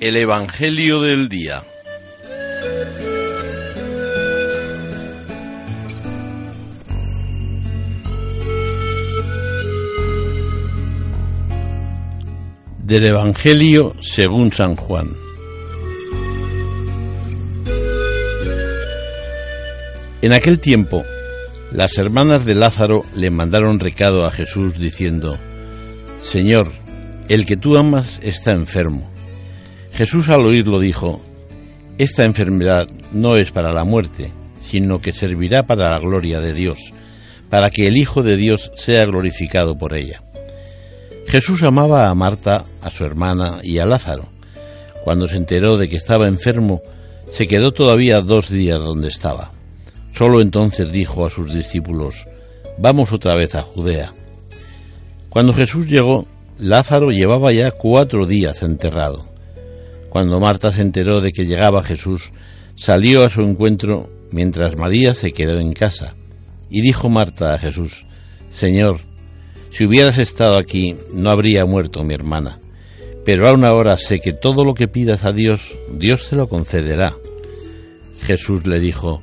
El Evangelio del Día. Del Evangelio según San Juan. En aquel tiempo las hermanas de Lázaro le mandaron recado a Jesús diciendo, Señor, el que tú amas está enfermo. Jesús al oírlo dijo, Esta enfermedad no es para la muerte, sino que servirá para la gloria de Dios, para que el Hijo de Dios sea glorificado por ella. Jesús amaba a Marta, a su hermana y a Lázaro. Cuando se enteró de que estaba enfermo, se quedó todavía dos días donde estaba. Solo entonces dijo a sus discípulos, Vamos otra vez a Judea. Cuando Jesús llegó, Lázaro llevaba ya cuatro días enterrado. Cuando Marta se enteró de que llegaba Jesús, salió a su encuentro mientras María se quedó en casa. Y dijo Marta a Jesús, Señor, si hubieras estado aquí, no habría muerto mi hermana. Pero aún ahora sé que todo lo que pidas a Dios, Dios te lo concederá. Jesús le dijo,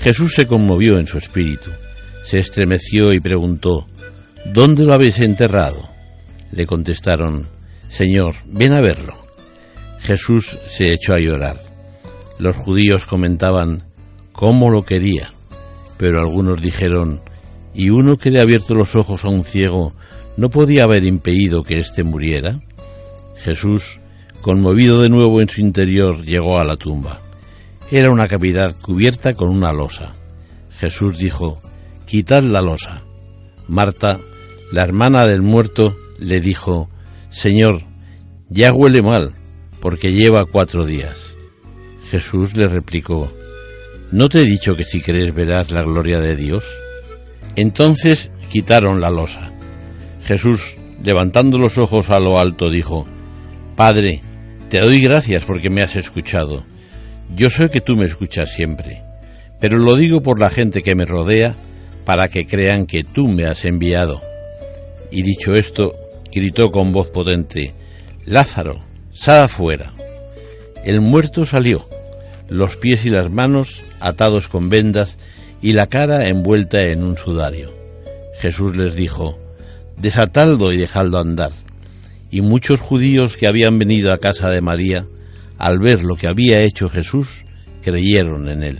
Jesús se conmovió en su espíritu, se estremeció y preguntó, ¿Dónde lo habéis enterrado? Le contestaron, Señor, ven a verlo. Jesús se echó a llorar. Los judíos comentaban cómo lo quería, pero algunos dijeron, ¿y uno que le ha abierto los ojos a un ciego no podía haber impedido que éste muriera? Jesús, conmovido de nuevo en su interior, llegó a la tumba. Era una cavidad cubierta con una losa. Jesús dijo, Quitad la losa. Marta, la hermana del muerto, le dijo, Señor, ya huele mal, porque lleva cuatro días. Jesús le replicó, ¿no te he dicho que si crees verás la gloria de Dios? Entonces quitaron la losa. Jesús, levantando los ojos a lo alto, dijo, Padre, te doy gracias porque me has escuchado. Yo sé que tú me escuchas siempre, pero lo digo por la gente que me rodea, para que crean que tú me has enviado. Y dicho esto, gritó con voz potente, Lázaro, sal afuera. El muerto salió, los pies y las manos atados con vendas y la cara envuelta en un sudario. Jesús les dijo, Desatadlo y dejadlo andar. Y muchos judíos que habían venido a casa de María, al ver lo que había hecho Jesús, creyeron en él.